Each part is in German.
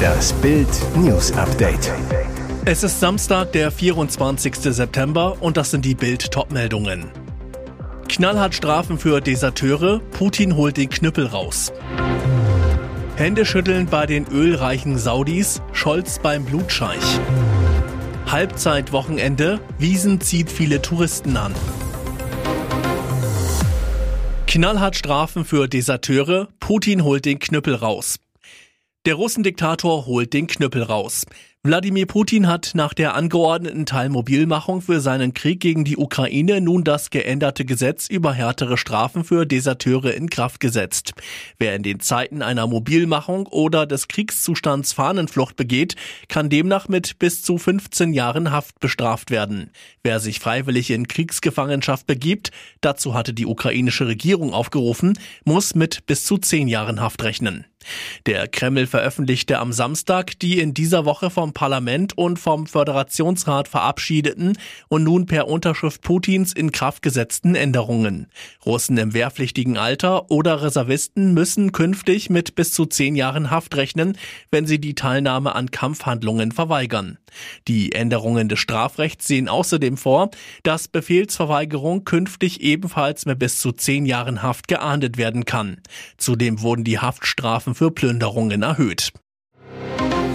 Das Bild News Update. Es ist Samstag, der 24. September und das sind die Bild Topmeldungen. Knallhart Strafen für Deserteure, Putin holt den Knüppel raus. Händeschütteln bei den ölreichen Saudis, Scholz beim Blutscheich. Halbzeitwochenende, Wiesen zieht viele Touristen an. Knallhart Strafen für Deserteure, Putin holt den Knüppel raus. Der Russendiktator holt den Knüppel raus. Wladimir Putin hat nach der angeordneten Teilmobilmachung für seinen Krieg gegen die Ukraine nun das geänderte Gesetz über härtere Strafen für Deserteure in Kraft gesetzt. Wer in den Zeiten einer Mobilmachung oder des Kriegszustands Fahnenflucht begeht, kann demnach mit bis zu 15 Jahren Haft bestraft werden. Wer sich freiwillig in Kriegsgefangenschaft begibt, dazu hatte die ukrainische Regierung aufgerufen, muss mit bis zu 10 Jahren Haft rechnen. Der Kreml veröffentlichte am Samstag die in dieser Woche vom Parlament und vom Föderationsrat verabschiedeten und nun per Unterschrift Putins in Kraft gesetzten Änderungen. Russen im wehrpflichtigen Alter oder Reservisten müssen künftig mit bis zu zehn Jahren Haft rechnen, wenn sie die Teilnahme an Kampfhandlungen verweigern. Die Änderungen des Strafrechts sehen außerdem vor, dass Befehlsverweigerung künftig ebenfalls mit bis zu zehn Jahren Haft geahndet werden kann. Zudem wurden die Haftstrafen Strafen für Plünderungen erhöht.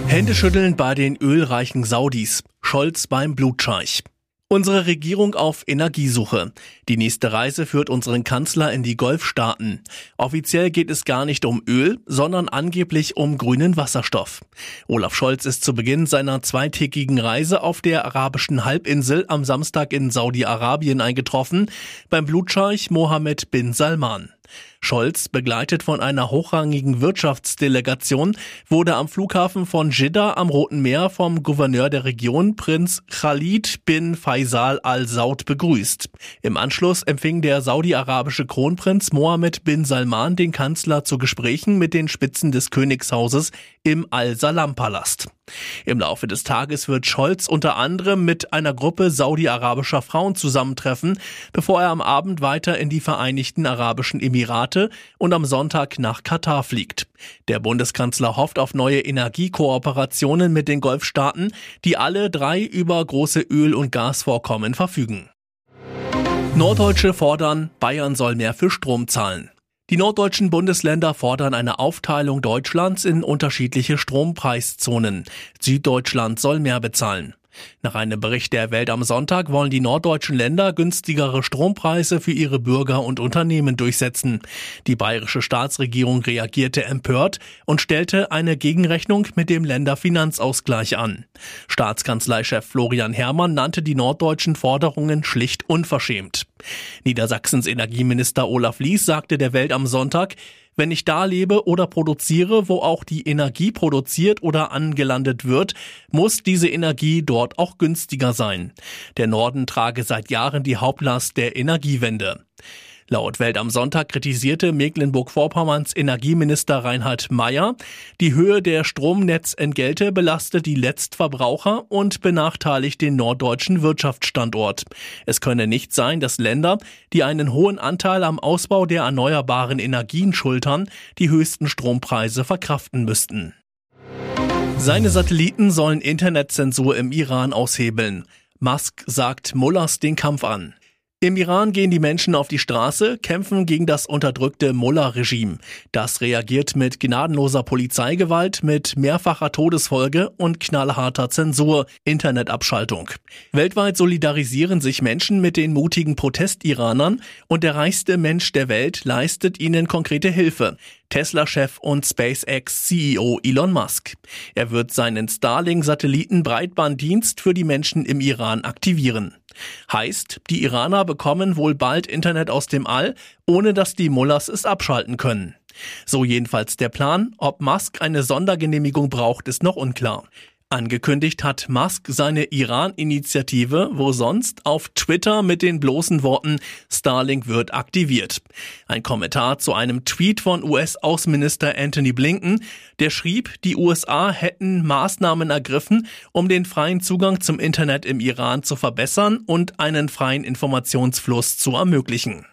Händeschütteln bei den ölreichen Saudis. Scholz beim Blutscheich. Unsere Regierung auf Energiesuche. Die nächste Reise führt unseren Kanzler in die Golfstaaten. Offiziell geht es gar nicht um Öl, sondern angeblich um grünen Wasserstoff. Olaf Scholz ist zu Beginn seiner zweitägigen Reise auf der arabischen Halbinsel am Samstag in Saudi-Arabien eingetroffen, beim Blutscheich Mohammed bin Salman. Scholz, begleitet von einer hochrangigen Wirtschaftsdelegation, wurde am Flughafen von Jeddah am Roten Meer vom Gouverneur der Region Prinz Khalid bin Faisal al-Saud begrüßt. Im Anschluss empfing der saudi-arabische Kronprinz Mohammed bin Salman den Kanzler zu Gesprächen mit den Spitzen des Königshauses im Al-Salam-Palast. Im Laufe des Tages wird Scholz unter anderem mit einer Gruppe saudi-arabischer Frauen zusammentreffen, bevor er am Abend weiter in die Vereinigten Arabischen Emirate und am Sonntag nach Katar fliegt. Der Bundeskanzler hofft auf neue Energiekooperationen mit den Golfstaaten, die alle drei über große Öl- und Gasvorkommen verfügen. Norddeutsche fordern, Bayern soll mehr für Strom zahlen. Die norddeutschen Bundesländer fordern eine Aufteilung Deutschlands in unterschiedliche Strompreiszonen. Süddeutschland soll mehr bezahlen. Nach einem Bericht der Welt am Sonntag wollen die norddeutschen Länder günstigere Strompreise für ihre Bürger und Unternehmen durchsetzen. Die bayerische Staatsregierung reagierte empört und stellte eine Gegenrechnung mit dem Länderfinanzausgleich an. Staatskanzleichef Florian Herrmann nannte die norddeutschen Forderungen schlicht unverschämt. Niedersachsens Energieminister Olaf Lies sagte der Welt am Sonntag, wenn ich da lebe oder produziere, wo auch die Energie produziert oder angelandet wird, muss diese Energie dort auch günstiger sein. Der Norden trage seit Jahren die Hauptlast der Energiewende. Laut Welt am Sonntag kritisierte Mecklenburg-Vorpommerns Energieminister Reinhard Mayer, die Höhe der Stromnetzentgelte belastet die Letztverbraucher und benachteiligt den norddeutschen Wirtschaftsstandort. Es könne nicht sein, dass Länder, die einen hohen Anteil am Ausbau der erneuerbaren Energien schultern, die höchsten Strompreise verkraften müssten. Seine Satelliten sollen Internetzensur im Iran aushebeln. Musk sagt Mullers den Kampf an. Im Iran gehen die Menschen auf die Straße, kämpfen gegen das unterdrückte Mullah-Regime. Das reagiert mit gnadenloser Polizeigewalt, mit mehrfacher Todesfolge und knallharter Zensur, Internetabschaltung. Weltweit solidarisieren sich Menschen mit den mutigen Protestiranern und der reichste Mensch der Welt leistet ihnen konkrete Hilfe. Tesla-Chef und SpaceX-CEO Elon Musk. Er wird seinen Starlink-Satelliten-Breitbanddienst für die Menschen im Iran aktivieren. Heißt, die Iraner bekommen wohl bald Internet aus dem All, ohne dass die Mullers es abschalten können. So jedenfalls der Plan. Ob Musk eine Sondergenehmigung braucht, ist noch unklar. Angekündigt hat Musk seine Iran-Initiative, wo sonst auf Twitter mit den bloßen Worten Starlink wird aktiviert. Ein Kommentar zu einem Tweet von US-Außenminister Anthony Blinken, der schrieb, die USA hätten Maßnahmen ergriffen, um den freien Zugang zum Internet im Iran zu verbessern und einen freien Informationsfluss zu ermöglichen.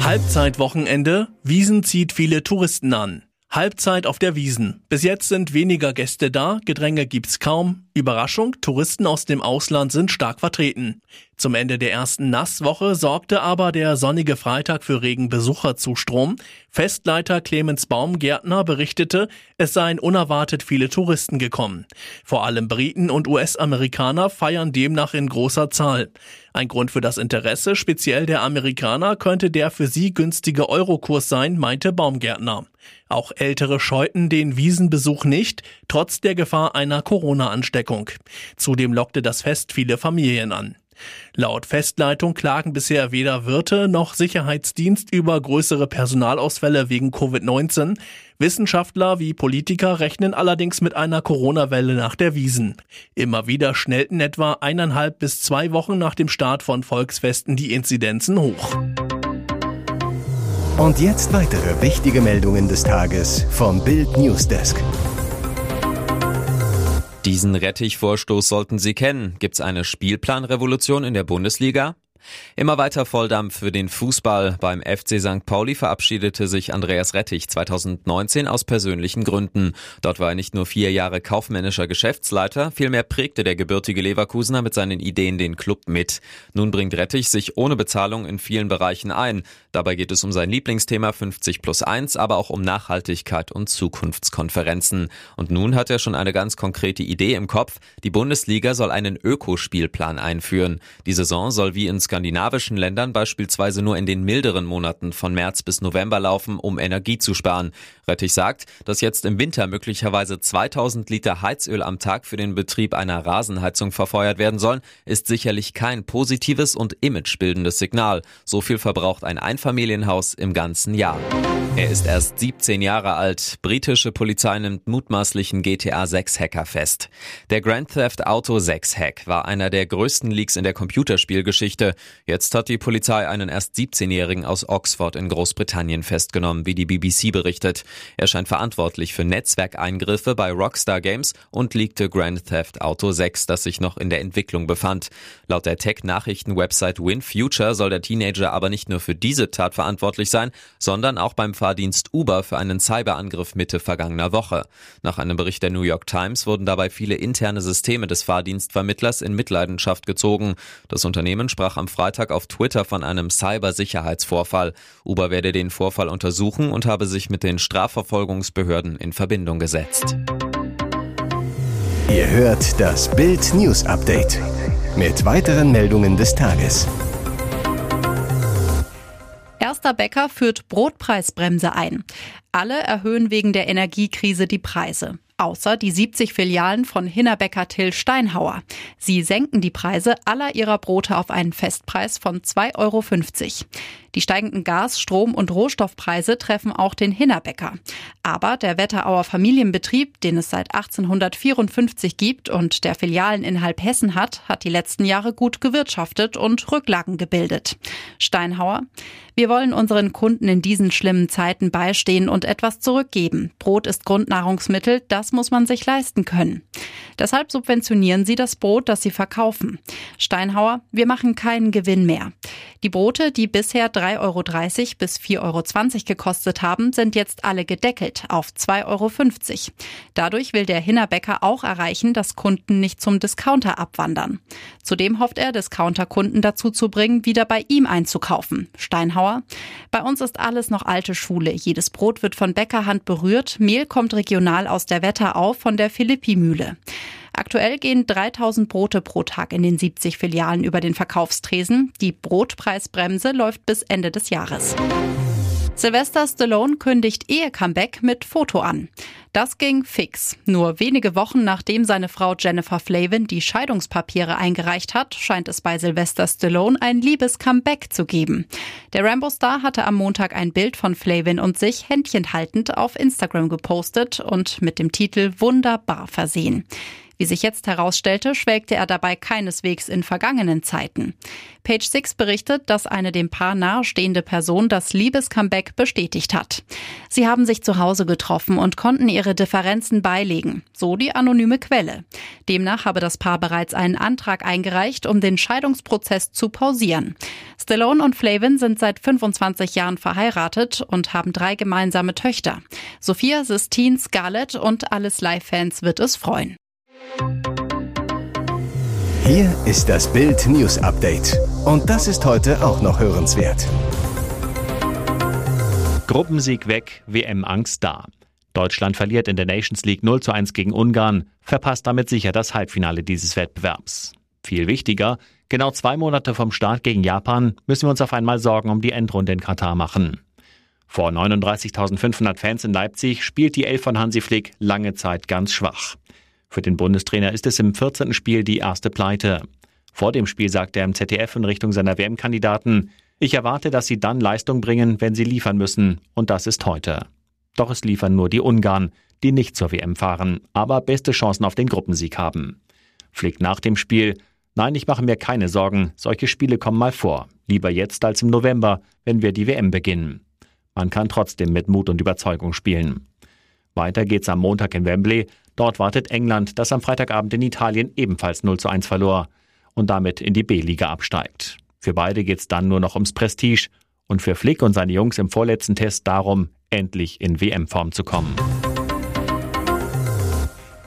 Halbzeitwochenende, Wiesen zieht viele Touristen an. Halbzeit auf der Wiesen. Bis jetzt sind weniger Gäste da, Gedränge gibt's kaum. Überraschung, Touristen aus dem Ausland sind stark vertreten. Zum Ende der ersten Nasswoche sorgte aber der sonnige Freitag für regen Besucherzustrom. Festleiter Clemens Baumgärtner berichtete, es seien unerwartet viele Touristen gekommen. Vor allem Briten und US-Amerikaner feiern demnach in großer Zahl. Ein Grund für das Interesse, speziell der Amerikaner, könnte der für sie günstige Eurokurs sein, meinte Baumgärtner. Auch Ältere scheuten den Wiesenbesuch nicht, trotz der Gefahr einer Corona-Ansteckung. Zudem lockte das Fest viele Familien an. Laut Festleitung klagen bisher weder Wirte noch Sicherheitsdienst über größere Personalausfälle wegen Covid-19. Wissenschaftler wie Politiker rechnen allerdings mit einer Corona-Welle nach der Wiesen. Immer wieder schnellten etwa eineinhalb bis zwei Wochen nach dem Start von Volksfesten die Inzidenzen hoch. Und jetzt weitere wichtige Meldungen des Tages vom Bild Newsdesk. Diesen Rettichvorstoß sollten Sie kennen. Gibt's eine Spielplanrevolution in der Bundesliga? Immer weiter Volldampf für den Fußball. Beim FC St. Pauli verabschiedete sich Andreas Rettich 2019 aus persönlichen Gründen. Dort war er nicht nur vier Jahre kaufmännischer Geschäftsleiter, vielmehr prägte der gebürtige Leverkusener mit seinen Ideen den Club mit. Nun bringt Rettich sich ohne Bezahlung in vielen Bereichen ein. Dabei geht es um sein Lieblingsthema 50 plus 1, aber auch um Nachhaltigkeit und Zukunftskonferenzen. Und nun hat er schon eine ganz konkrete Idee im Kopf. Die Bundesliga soll einen Ökospielplan einführen. Die Saison soll wie ins skandinavischen Ländern beispielsweise nur in den milderen Monaten von März bis November laufen, um Energie zu sparen. Rettich sagt, dass jetzt im Winter möglicherweise 2000 Liter Heizöl am Tag für den Betrieb einer Rasenheizung verfeuert werden sollen, ist sicherlich kein positives und imagebildendes Signal. So viel verbraucht ein Einfamilienhaus im ganzen Jahr. Er ist erst 17 Jahre alt. Britische Polizei nimmt mutmaßlichen GTA 6 Hacker fest. Der Grand Theft Auto 6 Hack war einer der größten Leaks in der Computerspielgeschichte. Jetzt hat die Polizei einen erst 17-Jährigen aus Oxford in Großbritannien festgenommen, wie die BBC berichtet. Er scheint verantwortlich für Netzwerkeingriffe bei Rockstar Games und leakte Grand Theft Auto 6, das sich noch in der Entwicklung befand. Laut der Tech-Nachrichten-Website WinFuture soll der Teenager aber nicht nur für diese Tat verantwortlich sein, sondern auch beim Fahrdienst Uber für einen Cyberangriff Mitte vergangener Woche. Nach einem Bericht der New York Times wurden dabei viele interne Systeme des Fahrdienstvermittlers in Mitleidenschaft gezogen. Das Unternehmen sprach am Freitag auf Twitter von einem Cybersicherheitsvorfall. Uber werde den Vorfall untersuchen und habe sich mit den Strafverfolgungsbehörden in Verbindung gesetzt. Ihr hört das Bild News Update mit weiteren Meldungen des Tages. Erster Bäcker führt Brotpreisbremse ein. Alle erhöhen wegen der Energiekrise die Preise außer die 70 Filialen von Hinnerbecker Till Steinhauer. Sie senken die Preise aller ihrer Brote auf einen Festpreis von 2,50 Euro. Die steigenden Gas-, Strom- und Rohstoffpreise treffen auch den Hinnerbäcker. Aber der Wetterauer Familienbetrieb, den es seit 1854 gibt und der Filialen in Halbhessen hat, hat die letzten Jahre gut gewirtschaftet und Rücklagen gebildet. Steinhauer, wir wollen unseren Kunden in diesen schlimmen Zeiten beistehen und etwas zurückgeben. Brot ist Grundnahrungsmittel, das muss man sich leisten können. Deshalb subventionieren sie das Brot, das sie verkaufen. Steinhauer, wir machen keinen Gewinn mehr. Die Brote, die bisher 3,30 Euro bis 4,20 Euro gekostet haben, sind jetzt alle gedeckelt auf 2,50 Euro. Dadurch will der Hinnerbäcker auch erreichen, dass Kunden nicht zum Discounter abwandern. Zudem hofft er, Discounter-Kunden dazu zu bringen, wieder bei ihm einzukaufen. Steinhauer, bei uns ist alles noch alte Schule. Jedes Brot wird von Bäckerhand berührt. Mehl kommt regional aus der Wetterau von der Philippi-Mühle. Aktuell gehen 3000 Brote pro Tag in den 70 Filialen über den Verkaufstresen. Die Brotpreisbremse läuft bis Ende des Jahres. Sylvester Stallone kündigt Ehe-Comeback mit Foto an. Das ging fix. Nur wenige Wochen nachdem seine Frau Jennifer Flavin die Scheidungspapiere eingereicht hat, scheint es bei Sylvester Stallone ein Liebes-Comeback zu geben. Der Rambo-Star hatte am Montag ein Bild von Flavin und sich händchenhaltend auf Instagram gepostet und mit dem Titel Wunderbar versehen. Wie sich jetzt herausstellte, schwelgte er dabei keineswegs in vergangenen Zeiten. Page Six berichtet, dass eine dem Paar nahestehende Person das Liebescomeback bestätigt hat. Sie haben sich zu Hause getroffen und konnten ihre Differenzen beilegen, so die anonyme Quelle. Demnach habe das Paar bereits einen Antrag eingereicht, um den Scheidungsprozess zu pausieren. Stallone und Flavin sind seit 25 Jahren verheiratet und haben drei gemeinsame Töchter. Sophia, Sistine, Scarlett und alles Live-Fans wird es freuen. Hier ist das Bild News Update. Und das ist heute auch noch hörenswert. Gruppensieg weg, WM-Angst da. Deutschland verliert in der Nations League 0 zu 1 gegen Ungarn, verpasst damit sicher das Halbfinale dieses Wettbewerbs. Viel wichtiger, genau zwei Monate vom Start gegen Japan müssen wir uns auf einmal Sorgen um die Endrunde in Katar machen. Vor 39.500 Fans in Leipzig spielt die Elf von Hansi Flick lange Zeit ganz schwach. Für den Bundestrainer ist es im 14. Spiel die erste Pleite. Vor dem Spiel sagte er im ZDF in Richtung seiner WM-Kandidaten, ich erwarte, dass sie dann Leistung bringen, wenn sie liefern müssen, und das ist heute. Doch es liefern nur die Ungarn, die nicht zur WM fahren, aber beste Chancen auf den Gruppensieg haben. Flick nach dem Spiel, nein, ich mache mir keine Sorgen, solche Spiele kommen mal vor, lieber jetzt als im November, wenn wir die WM beginnen. Man kann trotzdem mit Mut und Überzeugung spielen. Weiter geht's am Montag in Wembley. Dort wartet England, das am Freitagabend in Italien ebenfalls 0 zu 1 verlor und damit in die B-Liga absteigt. Für beide geht's dann nur noch ums Prestige und für Flick und seine Jungs im vorletzten Test darum, endlich in WM-Form zu kommen.